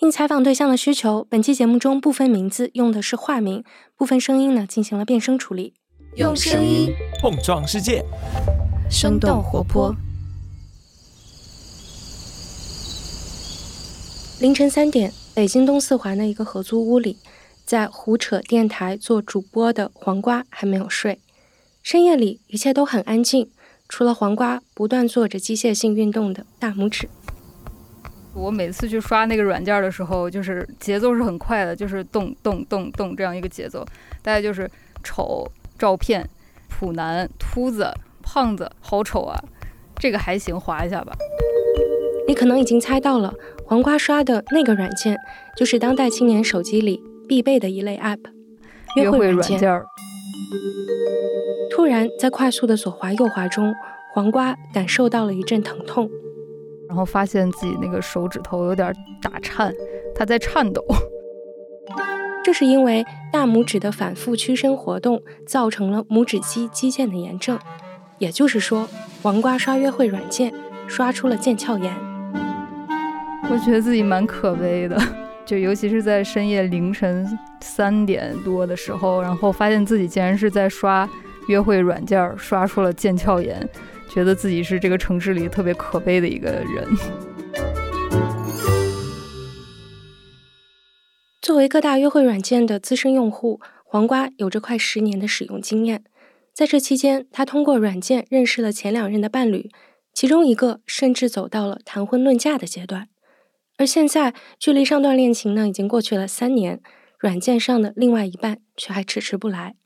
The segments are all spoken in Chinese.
应采访对象的需求，本期节目中部分名字用的是化名，部分声音呢进行了变声处理。用声音碰撞世界，生动活泼。凌晨三点，北京东四环的一个合租屋里，在胡扯电台做主播的黄瓜还没有睡。深夜里，一切都很安静，除了黄瓜不断做着机械性运动的大拇指。我每次去刷那个软件的时候，就是节奏是很快的，就是动动动动这样一个节奏。大概就是丑照片、普男、秃子、胖子，好丑啊！这个还行，划一下吧。你可能已经猜到了，黄瓜刷的那个软件，就是当代青年手机里必备的一类 App—— 约会软件。突然，在快速的左滑右滑中，黄瓜感受到了一阵疼痛，然后发现自己那个手指头有点打颤，它在颤抖。这是因为大拇指的反复屈伸活动造成了拇指肌肌腱的炎症，也就是说，黄瓜刷约会软件刷出了腱鞘炎。我觉得自己蛮可悲的，就尤其是在深夜凌晨三点多的时候，然后发现自己竟然是在刷约会软件，刷出了腱鞘炎，觉得自己是这个城市里特别可悲的一个人。作为各大约会软件的资深用户，黄瓜有着快十年的使用经验。在这期间，他通过软件认识了前两任的伴侣，其中一个甚至走到了谈婚论嫁的阶段。而现在，距离上段恋情呢已经过去了三年，软件上的另外一半却还迟迟不来。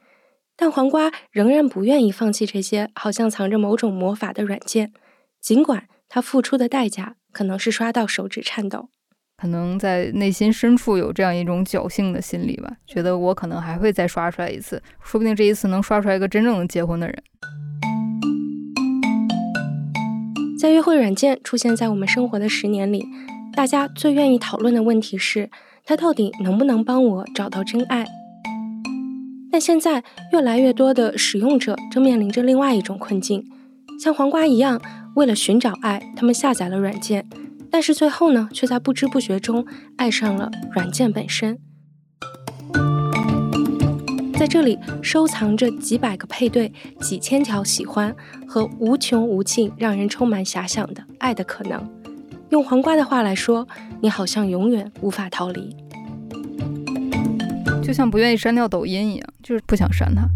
但黄瓜仍然不愿意放弃这些好像藏着某种魔法的软件，尽管他付出的代价可能是刷到手指颤抖。可能在内心深处有这样一种侥幸的心理吧，觉得我可能还会再刷出来一次，说不定这一次能刷出来一个真正的结婚的人。在约会软件出现在我们生活的十年里。大家最愿意讨论的问题是，它到底能不能帮我找到真爱？但现在越来越多的使用者正面临着另外一种困境，像黄瓜一样，为了寻找爱，他们下载了软件，但是最后呢，却在不知不觉中爱上了软件本身。在这里收藏着几百个配对、几千条喜欢和无穷无尽、让人充满遐想的爱的可能。用黄瓜的话来说，你好像永远无法逃离，就像不愿意删掉抖音一样，就是不想删它。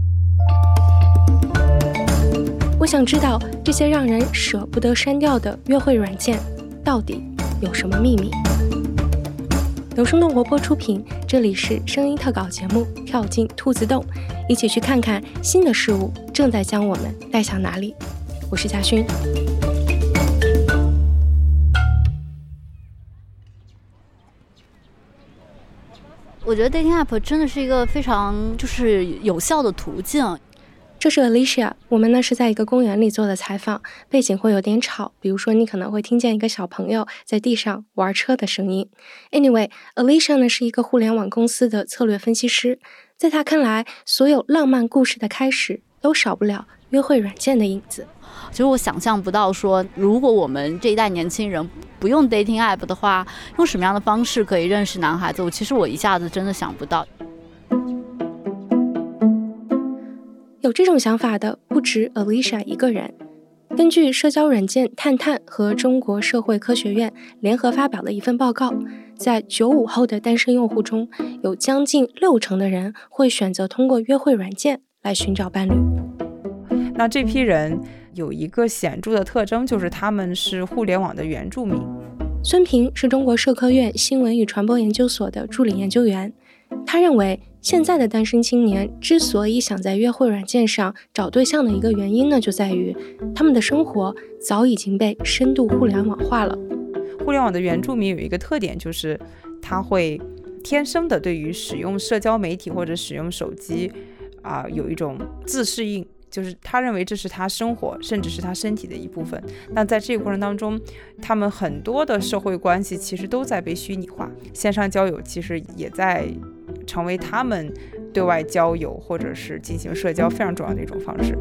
我想知道这些让人舍不得删掉的约会软件到底有什么秘密。由生动活泼出品，这里是声音特稿节目《跳进兔子洞》，一起去看看新的事物正在将我们带向哪里。我是嘉勋。我觉得 dating app 真的是一个非常就是有效的途径。这是 Alicia，我们呢是在一个公园里做的采访，背景会有点吵，比如说你可能会听见一个小朋友在地上玩车的声音。Anyway，Alicia 呢是一个互联网公司的策略分析师，在他看来，所有浪漫故事的开始都少不了约会软件的影子。其实我想象不到，说如果我们这一代年轻人不用 dating app 的话，用什么样的方式可以认识男孩子？我其实我一下子真的想不到。有这种想法的不止 Alicia 一个人。根据社交软件探探和中国社会科学院联合发表的一份报告，在九五后的单身用户中，有将近六成的人会选择通过约会软件来寻找伴侣。那这批人。有一个显著的特征，就是他们是互联网的原住民。孙平是中国社科院新闻与传播研究所的助理研究员，他认为现在的单身青年之所以想在约会软件上找对象的一个原因呢，就在于他们的生活早已经被深度互联网化了。互联网的原住民有一个特点，就是他会天生的对于使用社交媒体或者使用手机啊有一种自适应。就是他认为这是他生活，甚至是他身体的一部分。那在这个过程当中，他们很多的社会关系其实都在被虚拟化，线上交友其实也在成为他们对外交友或者是进行社交非常重要的一种方式。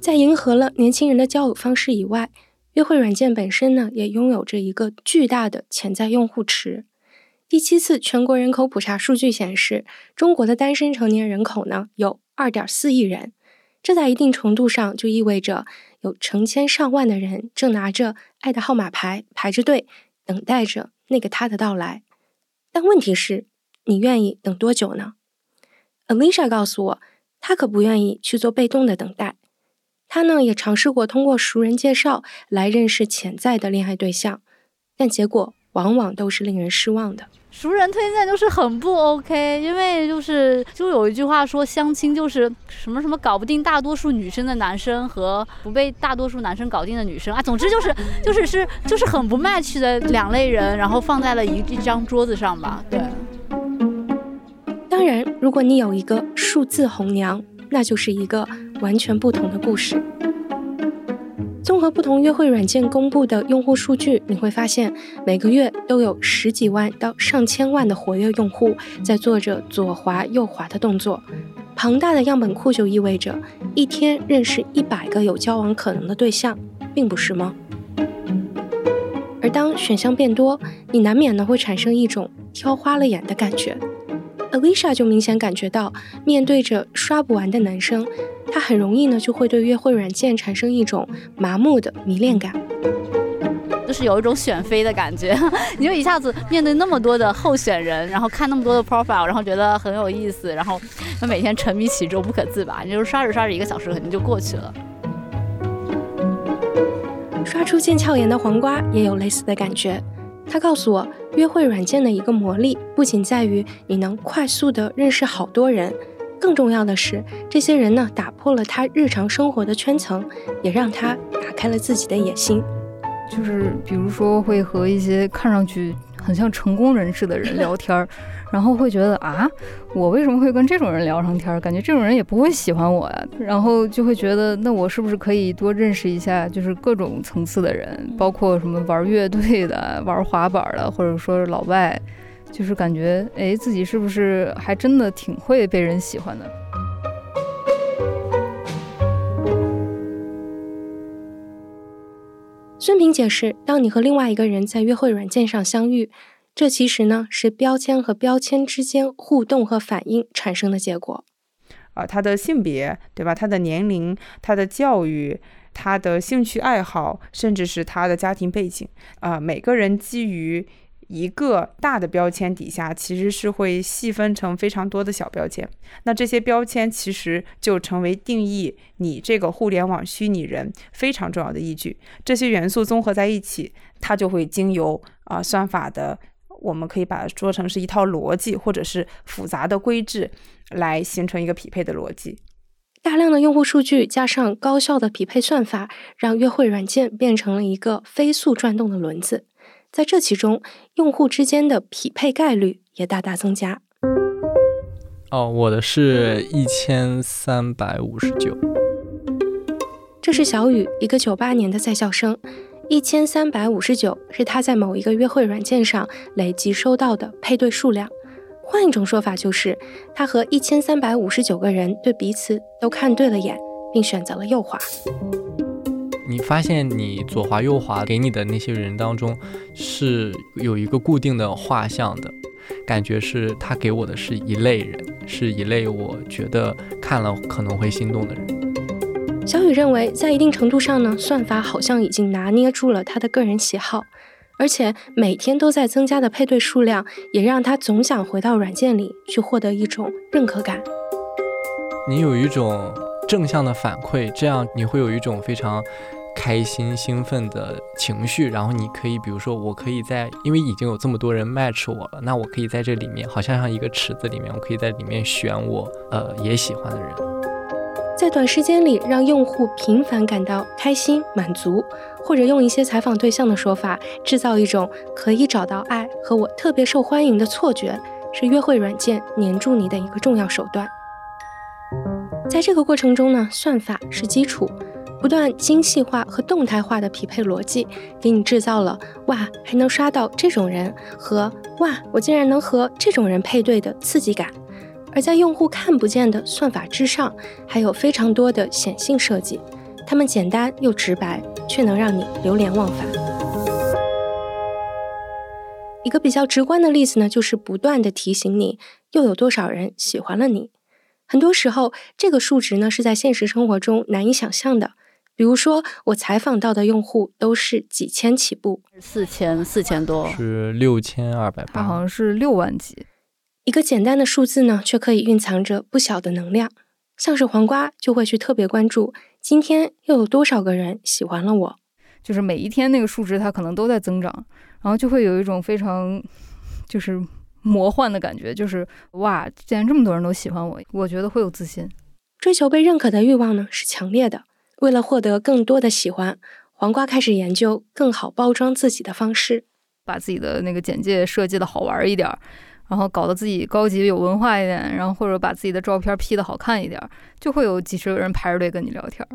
在迎合了年轻人的交友方式以外，约会软件本身呢，也拥有着一个巨大的潜在用户池。第七次全国人口普查数据显示，中国的单身成年人口呢有二点四亿人，这在一定程度上就意味着有成千上万的人正拿着爱的号码牌排着队，等待着那个他的到来。但问题是，你愿意等多久呢？Alicia 告诉我，她可不愿意去做被动的等待。她呢也尝试过通过熟人介绍来认识潜在的恋爱对象，但结果往往都是令人失望的。熟人推荐就是很不 OK，因为就是就有一句话说，相亲就是什么什么搞不定大多数女生的男生和不被大多数男生搞定的女生啊，总之就是 就是是就是很不 match 的两类人，然后放在了一一张桌子上吧。对。当然，如果你有一个数字红娘，那就是一个完全不同的故事。综合不同约会软件公布的用户数据，你会发现每个月都有十几万到上千万的活跃用户在做着左滑右滑的动作。庞大的样本库就意味着一天认识一百个有交往可能的对象，并不是吗？而当选项变多，你难免呢会产生一种挑花了眼的感觉。Alicia 就明显感觉到，面对着刷不完的男生。她很容易呢，就会对约会软件产生一种麻木的迷恋感，就是有一种选妃的感觉。你就一下子面对那么多的候选人，然后看那么多的 profile，然后觉得很有意思，然后每天沉迷其中不可自拔。你就刷着刷着，一个小时肯定就过去了。刷出腱鞘炎的黄瓜也有类似的感觉。他告诉我，约会软件的一个魔力不仅在于你能快速的认识好多人。更重要的是，这些人呢打破了他日常生活的圈层，也让他打开了自己的野心。就是比如说，会和一些看上去很像成功人士的人聊天儿，然后会觉得啊，我为什么会跟这种人聊上天儿？感觉这种人也不会喜欢我呀。然后就会觉得，那我是不是可以多认识一下，就是各种层次的人，包括什么玩乐队的、玩滑板的，或者说是老外。就是感觉，哎，自己是不是还真的挺会被人喜欢的？孙平解释，当你和另外一个人在约会软件上相遇，这其实呢是标签和标签之间互动和反应产生的结果。啊，他的性别，对吧？他的年龄，他的教育，他的兴趣爱好，甚至是他的家庭背景，啊，每个人基于。一个大的标签底下，其实是会细分成非常多的小标签。那这些标签其实就成为定义你这个互联网虚拟人非常重要的依据。这些元素综合在一起，它就会经由啊算法的，我们可以把它说成是一套逻辑，或者是复杂的规制，来形成一个匹配的逻辑。大量的用户数据加上高效的匹配算法，让约会软件变成了一个飞速转动的轮子。在这其中，用户之间的匹配概率也大大增加。哦，我的是一千三百五十九。这是小雨，一个九八年的在校生。一千三百五十九是他在某一个约会软件上累计收到的配对数量。换一种说法就是，他和一千三百五十九个人对彼此都看对了眼，并选择了右滑。你发现你左滑右滑给你的那些人当中，是有一个固定的画像的，感觉是他给我的是一类人，是一类我觉得看了可能会心动的人。小雨认为，在一定程度上呢，算法好像已经拿捏住了他的个人喜好，而且每天都在增加的配对数量，也让他总想回到软件里去获得一种认可感。你有一种正向的反馈，这样你会有一种非常。开心兴奋的情绪，然后你可以，比如说，我可以在，因为已经有这么多人 match 我了，那我可以在这里面，好像像一个池子里面，我可以在里面选我呃也喜欢的人，在短时间里让用户频繁感到开心满足，或者用一些采访对象的说法，制造一种可以找到爱和我特别受欢迎的错觉，是约会软件黏住你的一个重要手段。在这个过程中呢，算法是基础。不断精细化和动态化的匹配逻辑，给你制造了“哇，还能刷到这种人”和“哇，我竟然能和这种人配对”的刺激感。而在用户看不见的算法之上，还有非常多的显性设计，它们简单又直白，却能让你流连忘返。一个比较直观的例子呢，就是不断的提醒你又有多少人喜欢了你。很多时候，这个数值呢是在现实生活中难以想象的。比如说，我采访到的用户都是几千起步，四千四千多，是六千二百它好。像是六万级。一个简单的数字呢，却可以蕴藏着不小的能量。像是黄瓜就会去特别关注，今天又有多少个人喜欢了我。就是每一天那个数值它可能都在增长，然后就会有一种非常就是魔幻的感觉，就是哇，竟然这么多人都喜欢我，我觉得会有自信。追求被认可的欲望呢是强烈的。为了获得更多的喜欢，黄瓜开始研究更好包装自己的方式。把自己的那个简介设计的好玩一点儿，然后搞得自己高级有文化一点，然后或者把自己的照片 P 的好看一点，就会有几十个人排着队跟你聊天。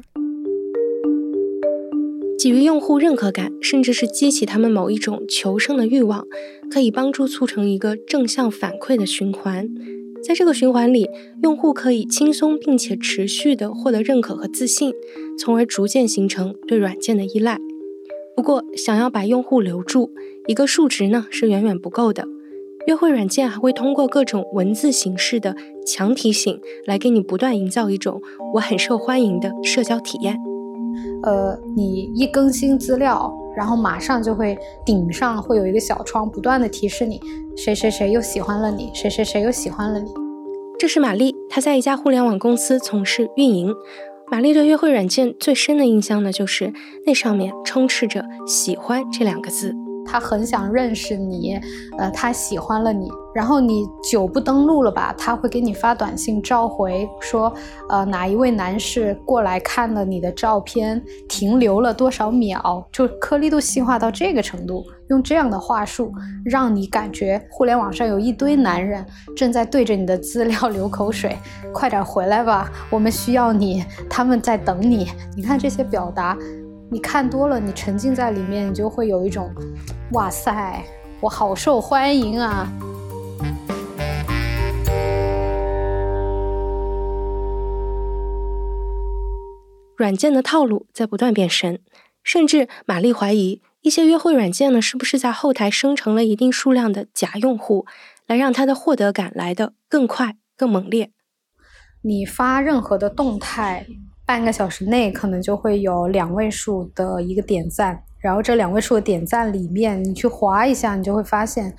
给予用户认可感，甚至是激起他们某一种求生的欲望，可以帮助促成一个正向反馈的循环。在这个循环里，用户可以轻松并且持续的获得认可和自信，从而逐渐形成对软件的依赖。不过，想要把用户留住，一个数值呢是远远不够的。约会软件还会通过各种文字形式的强提醒，来给你不断营造一种我很受欢迎的社交体验。呃，你一更新资料，然后马上就会顶上会有一个小窗，不断的提示你谁谁谁又喜欢了你，谁谁谁又喜欢了你。这是玛丽，她在一家互联网公司从事运营。玛丽对约会软件最深的印象呢，就是那上面充斥着“喜欢”这两个字。他很想认识你，呃，他喜欢了你，然后你久不登录了吧，他会给你发短信召回，说，呃，哪一位男士过来看了你的照片，停留了多少秒，就颗粒度细化到这个程度，用这样的话术，让你感觉互联网上有一堆男人正在对着你的资料流口水，快点回来吧，我们需要你，他们在等你。你看这些表达。你看多了，你沉浸在里面，你就会有一种，哇塞，我好受欢迎啊！软件的套路在不断变深，甚至玛丽怀疑一些约会软件呢，是不是在后台生成了一定数量的假用户，来让它的获得感来得更快、更猛烈。你发任何的动态。半个小时内可能就会有两位数的一个点赞，然后这两位数的点赞里面，你去划一下，你就会发现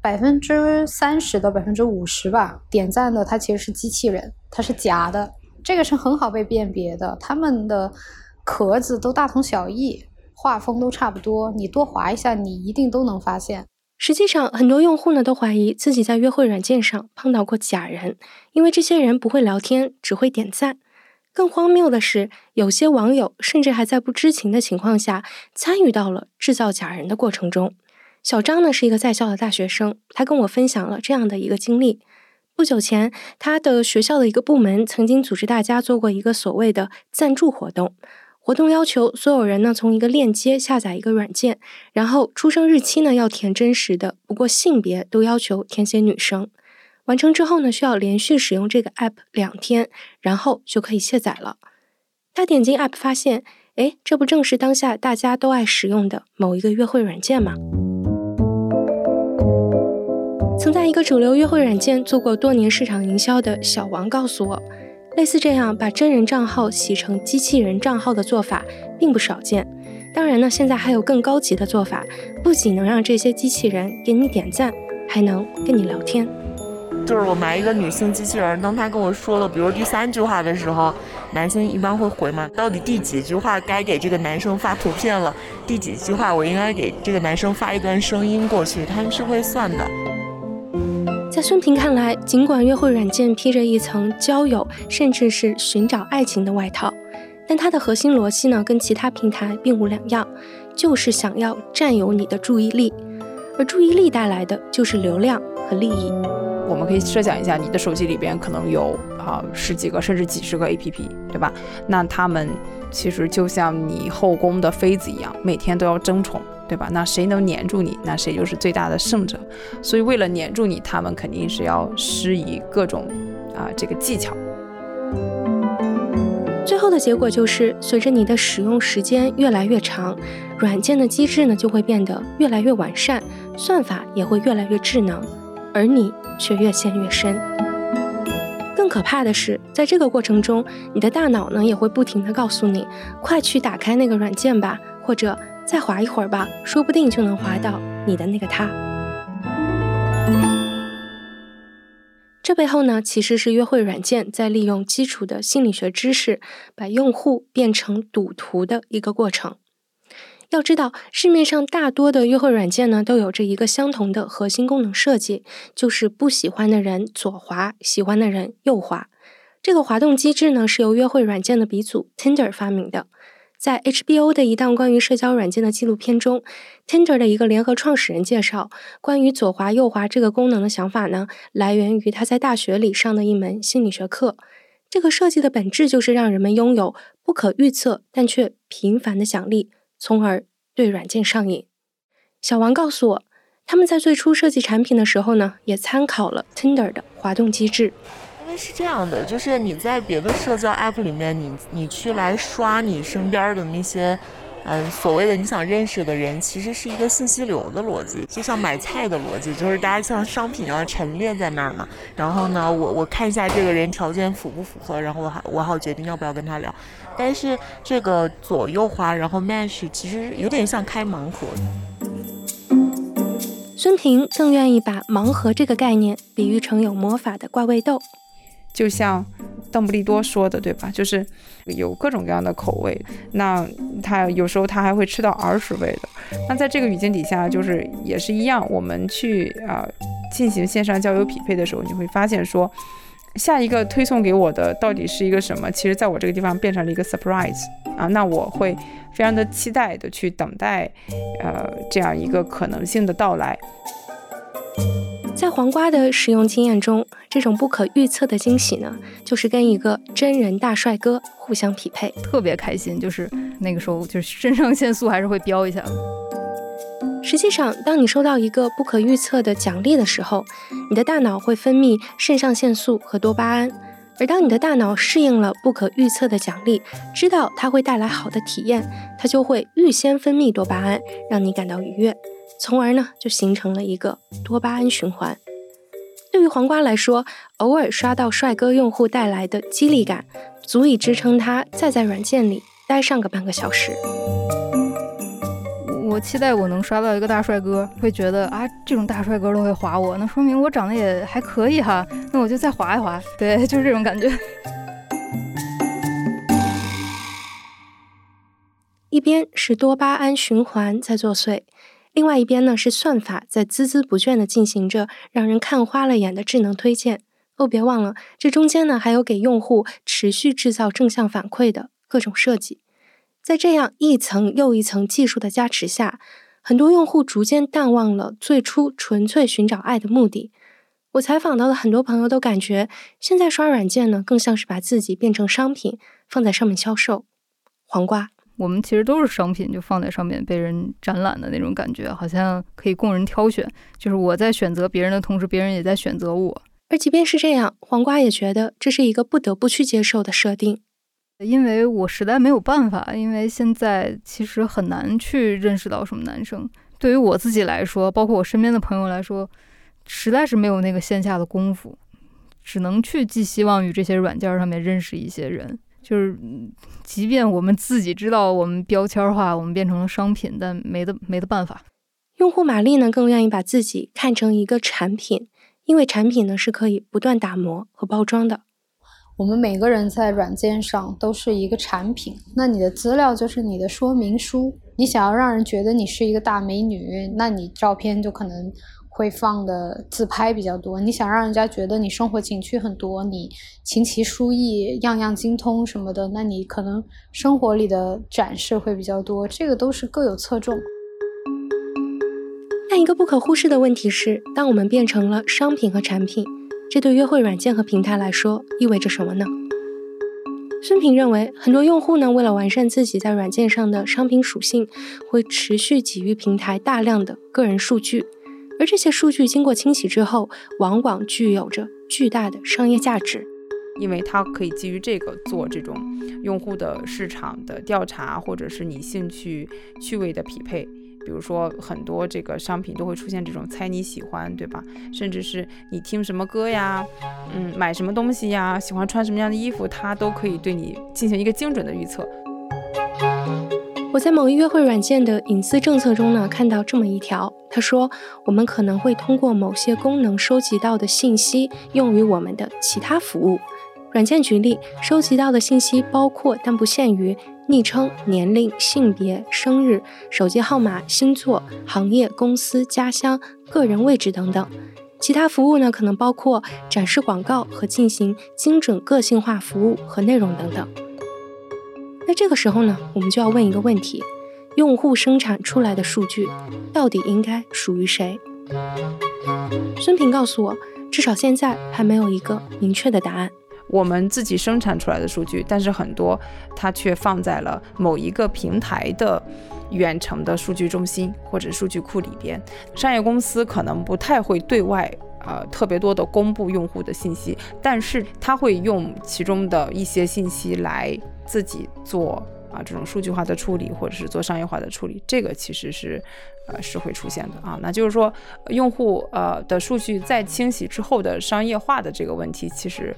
百分之三十到百分之五十吧，点赞的它其实是机器人，它是假的，这个是很好被辨别的，他们的壳子都大同小异，画风都差不多，你多划一下，你一定都能发现。实际上，很多用户呢都怀疑自己在约会软件上碰到过假人，因为这些人不会聊天，只会点赞。更荒谬的是，有些网友甚至还在不知情的情况下参与到了制造假人的过程中。小张呢是一个在校的大学生，他跟我分享了这样的一个经历：不久前，他的学校的一个部门曾经组织大家做过一个所谓的赞助活动，活动要求所有人呢从一个链接下载一个软件，然后出生日期呢要填真实的，不过性别都要求填写女生。完成之后呢，需要连续使用这个 app 两天，然后就可以卸载了。他点进 app 发现，哎，这不正是当下大家都爱使用的某一个约会软件吗？曾在一个主流约会软件做过多年市场营销的小王告诉我，类似这样把真人账号洗成机器人账号的做法并不少见。当然呢，现在还有更高级的做法，不仅能让这些机器人给你点赞，还能跟你聊天。就是我埋一个女性机器人，当她跟我说了，比如第三句话的时候，男生一般会回嘛？到底第几句话该给这个男生发图片了？第几句话我应该给这个男生发一段声音过去？他们是会算的。在孙平看来，尽管约会软件披着一层交友甚至是寻找爱情的外套，但它的核心逻辑呢，跟其他平台并无两样，就是想要占有你的注意力，而注意力带来的就是流量和利益。我们可以设想一下，你的手机里边可能有啊十几个甚至几十个 APP，对吧？那他们其实就像你后宫的妃子一样，每天都要争宠，对吧？那谁能黏住你，那谁就是最大的胜者。所以为了黏住你，他们肯定是要施以各种啊这个技巧。最后的的结果就是，随着你的使用时间越来越长，软件的机制呢就会变得越来越完善，算法也会越来越智能，而你却越陷越深。更可怕的是，在这个过程中，你的大脑呢也会不停的告诉你，快去打开那个软件吧，或者再滑一会儿吧，说不定就能滑到你的那个他。这背后呢，其实是约会软件在利用基础的心理学知识，把用户变成赌徒的一个过程。要知道，市面上大多的约会软件呢，都有着一个相同的核心功能设计，就是不喜欢的人左滑，喜欢的人右滑。这个滑动机制呢，是由约会软件的鼻祖 Tinder 发明的。在 HBO 的一档关于社交软件的纪录片中，Tinder 的一个联合创始人介绍，关于左滑右滑这个功能的想法呢，来源于他在大学里上的一门心理学课。这个设计的本质就是让人们拥有不可预测但却频繁的奖励，从而对软件上瘾。小王告诉我，他们在最初设计产品的时候呢，也参考了 Tinder 的滑动机制。因为是这样的，就是你在别的社交 app 里面，你你去来刷你身边的那些，嗯，所谓的你想认识的人，其实是一个信息流的逻辑，就像买菜的逻辑，就是大家像商品一样陈列在那儿嘛。然后呢，我我看一下这个人条件符不符合，然后我好我好决定要不要跟他聊。但是这个左右滑，然后 match，其实有点像开盲盒。孙婷更愿意把盲盒这个概念比喻成有魔法的怪味豆。就像邓布利多说的，对吧？就是有各种各样的口味，那他有时候他还会吃到儿时味的。那在这个语境底下，就是也是一样，我们去啊进行线上交友匹配的时候，你会发现说，下一个推送给我的到底是一个什么？其实在我这个地方变成了一个 surprise 啊，那我会非常的期待的去等待，呃，这样一个可能性的到来。在黄瓜的使用经验中，这种不可预测的惊喜呢，就是跟一个真人大帅哥互相匹配，特别开心。就是那个时候，就是肾上腺素还是会飙一下。实际上，当你收到一个不可预测的奖励的时候，你的大脑会分泌肾上腺素和多巴胺，而当你的大脑适应了不可预测的奖励，知道它会带来好的体验，它就会预先分泌多巴胺，让你感到愉悦。从而呢，就形成了一个多巴胺循环。对于黄瓜来说，偶尔刷到帅哥用户带来的激励感，足以支撑他再在软件里待上个半个小时。我期待我能刷到一个大帅哥，会觉得啊，这种大帅哥都会划我，那说明我长得也还可以哈。那我就再划一划，对，就是这种感觉。一边是多巴胺循环在作祟。另外一边呢，是算法在孜孜不倦地进行着让人看花了眼的智能推荐。哦，别忘了，这中间呢还有给用户持续制造正向反馈的各种设计。在这样一层又一层技术的加持下，很多用户逐渐淡忘了最初纯粹寻找爱的目的。我采访到的很多朋友都感觉，现在刷软件呢，更像是把自己变成商品，放在上面销售。黄瓜。我们其实都是商品，就放在上面被人展览的那种感觉，好像可以供人挑选。就是我在选择别人的同时，别人也在选择我。而即便是这样，黄瓜也觉得这是一个不得不去接受的设定，因为我实在没有办法。因为现在其实很难去认识到什么男生。对于我自己来说，包括我身边的朋友来说，实在是没有那个线下的功夫，只能去寄希望于这些软件上面认识一些人。就是，即便我们自己知道我们标签化，我们变成了商品，但没得没得办法。用户玛丽呢，更愿意把自己看成一个产品，因为产品呢是可以不断打磨和包装的。我们每个人在软件上都是一个产品，那你的资料就是你的说明书。你想要让人觉得你是一个大美女，那你照片就可能。会放的自拍比较多，你想让人家觉得你生活情趣很多，你琴棋书艺样样精通什么的，那你可能生活里的展示会比较多，这个都是各有侧重。但一个不可忽视的问题是，当我们变成了商品和产品，这对约会软件和平台来说意味着什么呢？孙平认为，很多用户呢，为了完善自己在软件上的商品属性，会持续给予平台大量的个人数据。而这些数据经过清洗之后，往往具有着巨大的商业价值。因为它可以基于这个做这种用户的市场的调查，或者是你兴趣趣味的匹配。比如说，很多这个商品都会出现这种猜你喜欢，对吧？甚至是你听什么歌呀，嗯，买什么东西呀，喜欢穿什么样的衣服，它都可以对你进行一个精准的预测。我在某一约会软件的隐私政策中呢，看到这么一条，他说我们可能会通过某些功能收集到的信息用于我们的其他服务。软件举例，收集到的信息包括但不限于。昵称、年龄、性别、生日、手机号码、星座、行业、公司、家乡、个人位置等等。其他服务呢，可能包括展示广告和进行精准个性化服务和内容等等。那这个时候呢，我们就要问一个问题：用户生产出来的数据到底应该属于谁？孙平告诉我，至少现在还没有一个明确的答案。我们自己生产出来的数据，但是很多它却放在了某一个平台的远程的数据中心或者数据库里边。商业公司可能不太会对外呃特别多的公布用户的信息，但是他会用其中的一些信息来自己做啊这种数据化的处理，或者是做商业化的处理。这个其实是呃是会出现的啊。那就是说，用户呃的数据在清洗之后的商业化的这个问题，其实。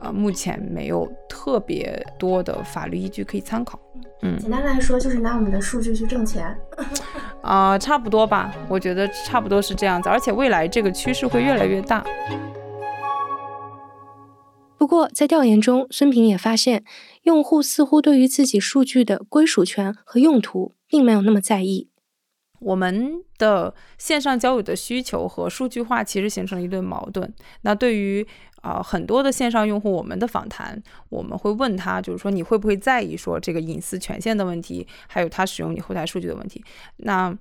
呃，目前没有特别多的法律依据可以参考。嗯，简单来说就是拿我们的数据去挣钱。啊，差不多吧，我觉得差不多是这样子。而且未来这个趋势会越来越大。不过在调研中，孙平也发现，用户似乎对于自己数据的归属权和用途并没有那么在意。我们的线上交友的需求和数据化其实形成了一对矛盾。那对于啊，很多的线上用户，我们的访谈，我们会问他，就是说你会不会在意说这个隐私权限的问题，还有他使用你后台数据的问题？那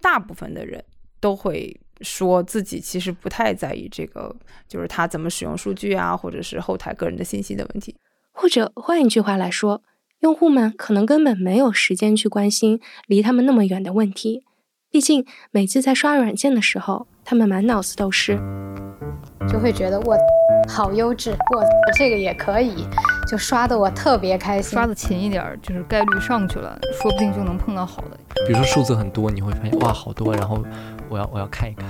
大部分的人都会说自己其实不太在意这个，就是他怎么使用数据啊，或者是后台个人的信息的问题。或者换一句话来说，用户们可能根本没有时间去关心离他们那么远的问题。毕竟每次在刷软件的时候，他们满脑子都是，就会觉得我好优质，我这个也可以，就刷的我特别开心。刷的勤一点，就是概率上去了，说不定就能碰到好的。比如说数字很多，你会发现哇好多，然后我要我要看一看，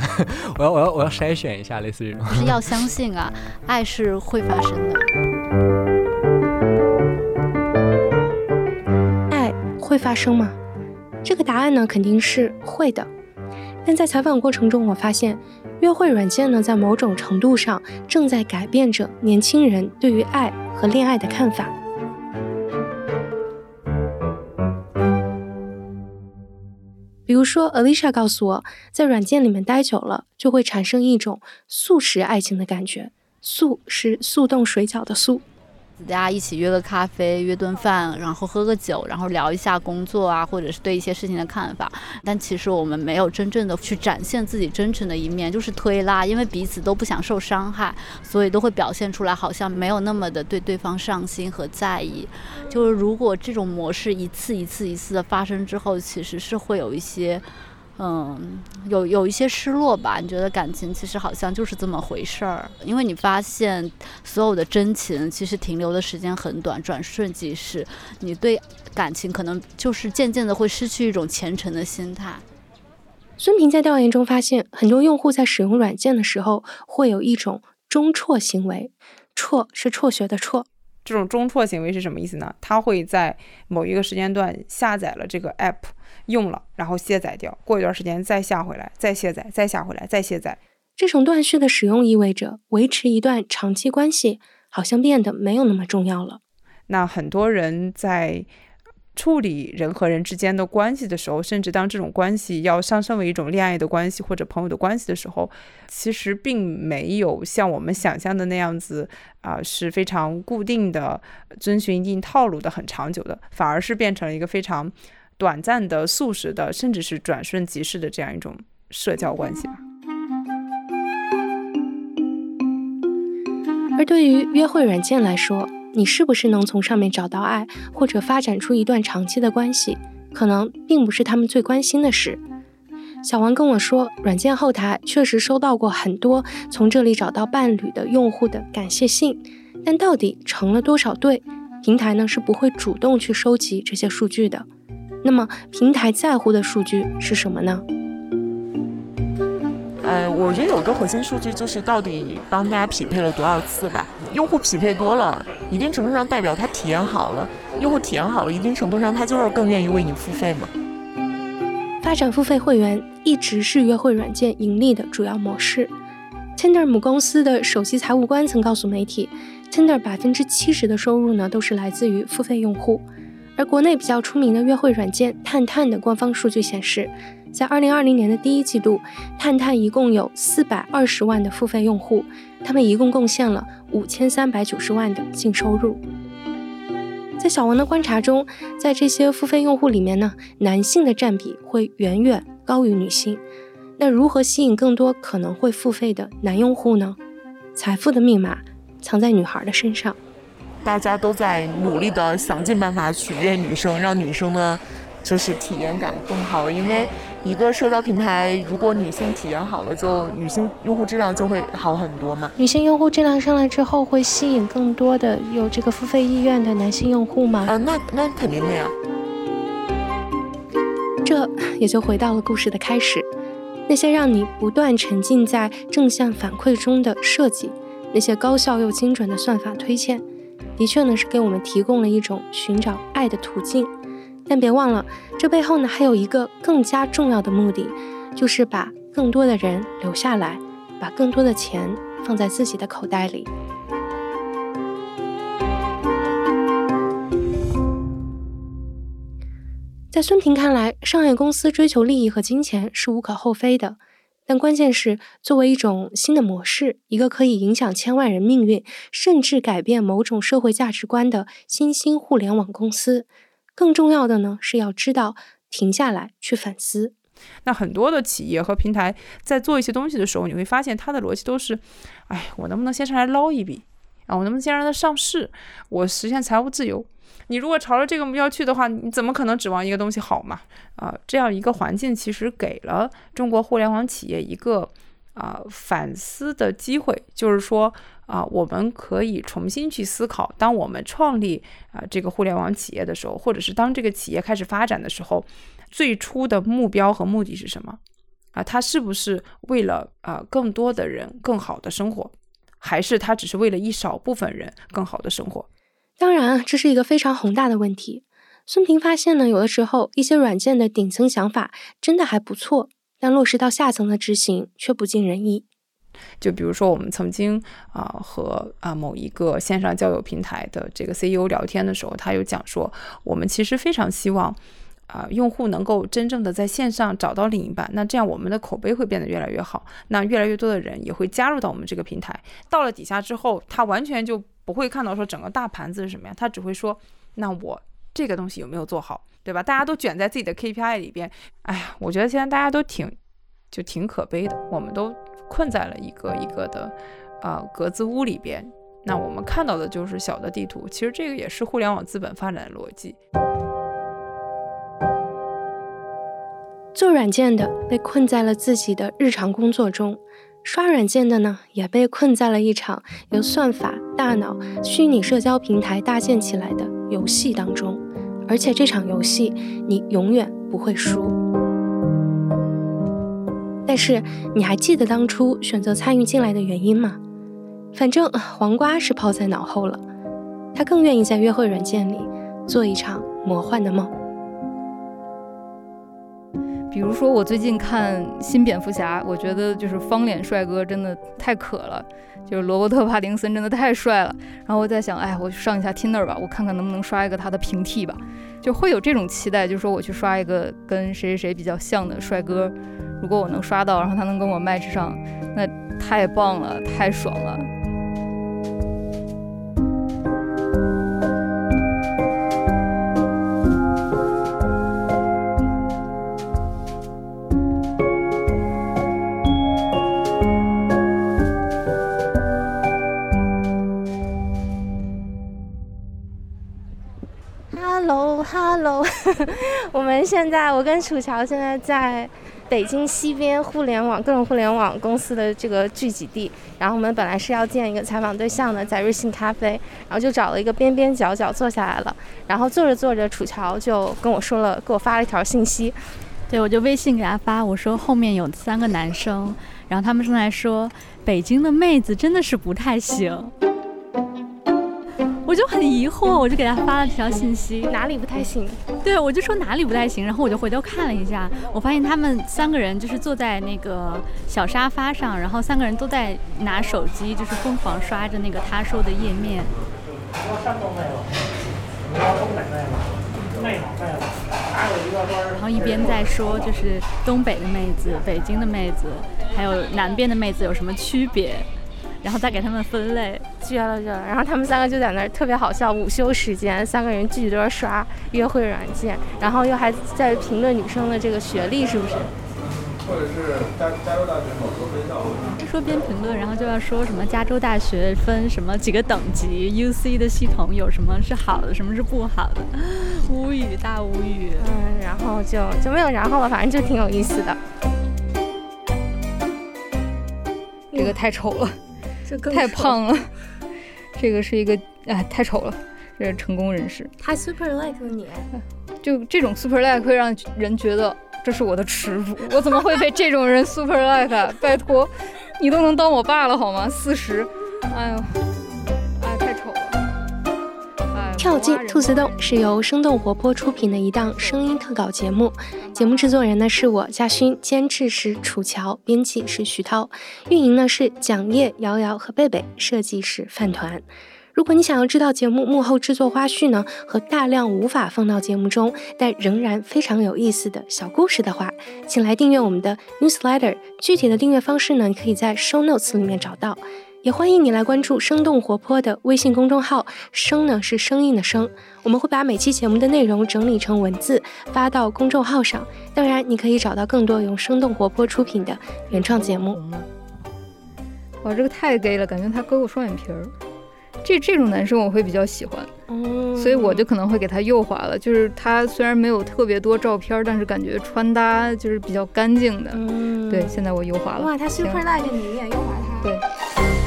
我要 我要我要筛选一下，类似这种。是要相信啊，爱是会发生的，爱会发生吗？这个答案呢，肯定是会的。但在采访过程中，我发现，约会软件呢，在某种程度上正在改变着年轻人对于爱和恋爱的看法。比如说，Alicia 告诉我，在软件里面待久了，就会产生一种速食爱情的感觉。速是速冻水饺的速。大家一起约个咖啡，约顿饭，然后喝个酒，然后聊一下工作啊，或者是对一些事情的看法。但其实我们没有真正的去展现自己真诚的一面，就是推拉，因为彼此都不想受伤害，所以都会表现出来好像没有那么的对对方上心和在意。就是如果这种模式一次一次一次的发生之后，其实是会有一些。嗯，有有一些失落吧？你觉得感情其实好像就是这么回事儿，因为你发现所有的真情其实停留的时间很短，转瞬即逝。你对感情可能就是渐渐的会失去一种虔诚的心态。孙平在调研中发现，很多用户在使用软件的时候会有一种中辍行为，辍是辍学的辍。这种中辍行为是什么意思呢？他会在某一个时间段下载了这个 app。用了，然后卸载掉，过一段时间再下回来，再卸载，再下回来，再卸载。这种断续的使用意味着维持一段长期关系好像变得没有那么重要了。那很多人在处理人和人之间的关系的时候，甚至当这种关系要上升为一种恋爱的关系或者朋友的关系的时候，其实并没有像我们想象的那样子啊，是非常固定的，遵循一定套路的，很长久的，反而是变成了一个非常。短暂的、速食的，甚至是转瞬即逝的这样一种社交关系吧。而对于约会软件来说，你是不是能从上面找到爱，或者发展出一段长期的关系，可能并不是他们最关心的事。小王跟我说，软件后台确实收到过很多从这里找到伴侣的用户的感谢信，但到底成了多少对，平台呢是不会主动去收集这些数据的。那么平台在乎的数据是什么呢？呃，我觉得有个核心数据就是到底帮大家匹配了多少次吧。用户匹配多了，一定程度上代表他体验好了。用户体验好了，一定程度上他就是更愿意为你付费嘛。发展付费会员一直是约会软件盈利的主要模式。Tinder 母公司的首席财务官曾告诉媒体，Tinder 百分之七十的收入呢都是来自于付费用户。而国内比较出名的约会软件探探的官方数据显示。在二零二零年的第一季度，探探一共有四百二十万的付费用户，他们一共贡献了五千三百九十万的净收入。在小王的观察中，在这些付费用户里面呢，男性的占比会远远高于女性。那如何吸引更多可能会付费的男用户呢？财富的密码藏在女孩的身上。大家都在努力的想尽办法取悦女生，让女生呢。就是体验感更好，因为一个社交平台，如果女性体验好了，就女性用户质量就会好很多嘛。女性用户质量上来之后，会吸引更多的有这个付费意愿的男性用户吗？啊，那那肯定的呀。这也就回到了故事的开始，那些让你不断沉浸在正向反馈中的设计，那些高效又精准的算法推荐，的确呢是给我们提供了一种寻找爱的途径。但别忘了，这背后呢还有一个更加重要的目的，就是把更多的人留下来，把更多的钱放在自己的口袋里。在孙平看来，商业公司追求利益和金钱是无可厚非的，但关键是作为一种新的模式，一个可以影响千万人命运，甚至改变某种社会价值观的新兴互联网公司。更重要的呢，是要知道停下来去反思。那很多的企业和平台在做一些东西的时候，你会发现它的逻辑都是：哎，我能不能先上来捞一笔啊？我能不能先让它上市？我实现财务自由。你如果朝着这个目标去的话，你怎么可能指望一个东西好嘛？啊，这样一个环境其实给了中国互联网企业一个啊反思的机会，就是说。啊，我们可以重新去思考，当我们创立啊这个互联网企业的时候，或者是当这个企业开始发展的时候，最初的目标和目的是什么？啊，它是不是为了啊更多的人更好的生活，还是它只是为了一少部分人更好的生活？当然，这是一个非常宏大的问题。孙平发现呢，有的时候一些软件的顶层想法真的还不错，但落实到下层的执行却不尽人意。就比如说，我们曾经啊和啊某一个线上交友平台的这个 CEO 聊天的时候，他有讲说，我们其实非常希望啊用户能够真正的在线上找到另一半，那这样我们的口碑会变得越来越好，那越来越多的人也会加入到我们这个平台。到了底下之后，他完全就不会看到说整个大盘子是什么样，他只会说，那我这个东西有没有做好，对吧？大家都卷在自己的 KPI 里边，哎呀，我觉得现在大家都挺就挺可悲的，我们都。困在了一个一个的啊格子屋里边，那我们看到的就是小的地图。其实这个也是互联网资本发展的逻辑。做软件的被困在了自己的日常工作中，刷软件的呢也被困在了一场由算法、大脑、虚拟社交平台搭建起来的游戏当中，而且这场游戏你永远不会输。但是你还记得当初选择参与进来的原因吗？反正黄瓜是抛在脑后了，他更愿意在约会软件里做一场魔幻的梦。比如说，我最近看新蝙蝠侠，我觉得就是方脸帅哥真的太可了，就是罗伯特·帕丁森真的太帅了。然后我在想，哎，我去上一下 Tinder 吧，我看看能不能刷一个他的平替吧，就会有这种期待，就是说我去刷一个跟谁谁谁比较像的帅哥。如果我能刷到，然后他能跟我 match 上，那太棒了，太爽了。现在，我跟楚乔现在在北京西边互联网各种互联网公司的这个聚集地。然后我们本来是要见一个采访对象的，在瑞幸咖啡，然后就找了一个边边角角坐下来了。然后坐着坐着，楚乔就跟我说了，给我发了一条信息。对，我就微信给他发，我说后面有三个男生，然后他们正在说北京的妹子真的是不太行。我就很疑惑，我就给他发了条信息，哪里不太行？对，我就说哪里不太行，然后我就回头看了一下，我发现他们三个人就是坐在那个小沙发上，然后三个人都在拿手机，就是疯狂刷着那个他说的页面。然后一边在说就是东北的妹子、北京的妹子，还有南边的妹子有什么区别？然后再给他们分类，绝了绝了！然后他们三个就在那儿特别好笑，午休时间三个人聚聚都是刷约会软件，然后又还在评论女生的这个学历是不是？或者是加加州大学某个分校。说边评论，然后就要说什么加州大学分什么几个等级，UC 的系统有什么是好的，什么是不好的，无语大无语。嗯，然后就就没有然后了，反正就挺有意思的。这个太丑了。太胖了，这个是一个哎，太丑了。这是成功人士，他 super like 你，就这种 super like 会让人觉得这是我的耻辱。我怎么会被这种人 super like？拜托，你都能当我爸了好吗？四十，哎呦。跳进兔子洞是由生动活泼出品的一档声音特稿节目，节目制作人呢是我嘉勋，监制是楚乔，编辑是徐涛，运营呢是蒋叶、瑶瑶和贝贝，设计是饭团。如果你想要知道节目幕后制作花絮呢和大量无法放到节目中但仍然非常有意思的小故事的话，请来订阅我们的 newsletter。具体的订阅方式呢，你可以在 show notes 里面找到。也欢迎你来关注生动活泼的微信公众号，声呢是声音的声，我们会把每期节目的内容整理成文字发到公众号上。当然，你可以找到更多用生动活泼出品的原创节目。哇，这个太 gay 了，感觉他割过双眼皮儿。这这种男生我会比较喜欢，所以我就可能会给他右滑了。就是他虽然没有特别多照片，但是感觉穿搭就是比较干净的。对，现在我右滑了。哇，他 super like 你也右滑他。对。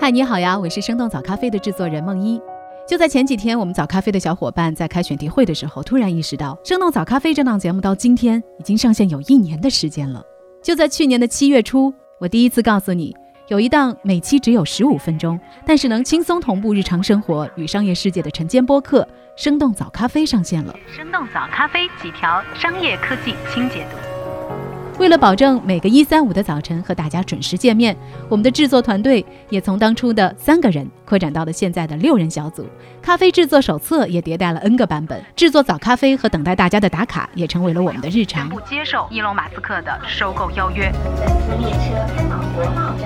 嗨，你好呀，我是生动早咖啡的制作人梦一。就在前几天，我们早咖啡的小伙伴在开选题会的时候，突然意识到，生动早咖啡这档节目到今天已经上线有一年的时间了。就在去年的七月初，我第一次告诉你，有一档每期只有十五分钟，但是能轻松同步日常生活与商业世界的晨间播客《生动早咖啡》上线了。生动早咖啡几条商业科技轻解读。为了保证每个一三五的早晨和大家准时见面，我们的制作团队也从当初的三个人扩展到了现在的六人小组。咖啡制作手册也迭代了 N 个版本，制作早咖啡和等待大家的打卡也成为了我们的日常。不接受伊隆马斯克的收购邀约。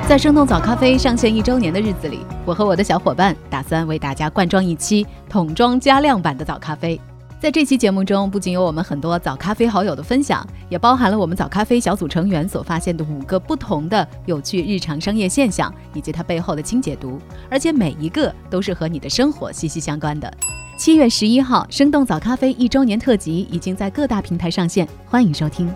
在生动早咖啡上线一周年的日子里，我和我的小伙伴打算为大家灌装一期桶装加量版的早咖啡。在这期节目中，不仅有我们很多早咖啡好友的分享，也包含了我们早咖啡小组成员所发现的五个不同的有趣日常商业现象，以及它背后的清解读，而且每一个都是和你的生活息息相关的。七月十一号，生动早咖啡一周年特辑已经在各大平台上线，欢迎收听。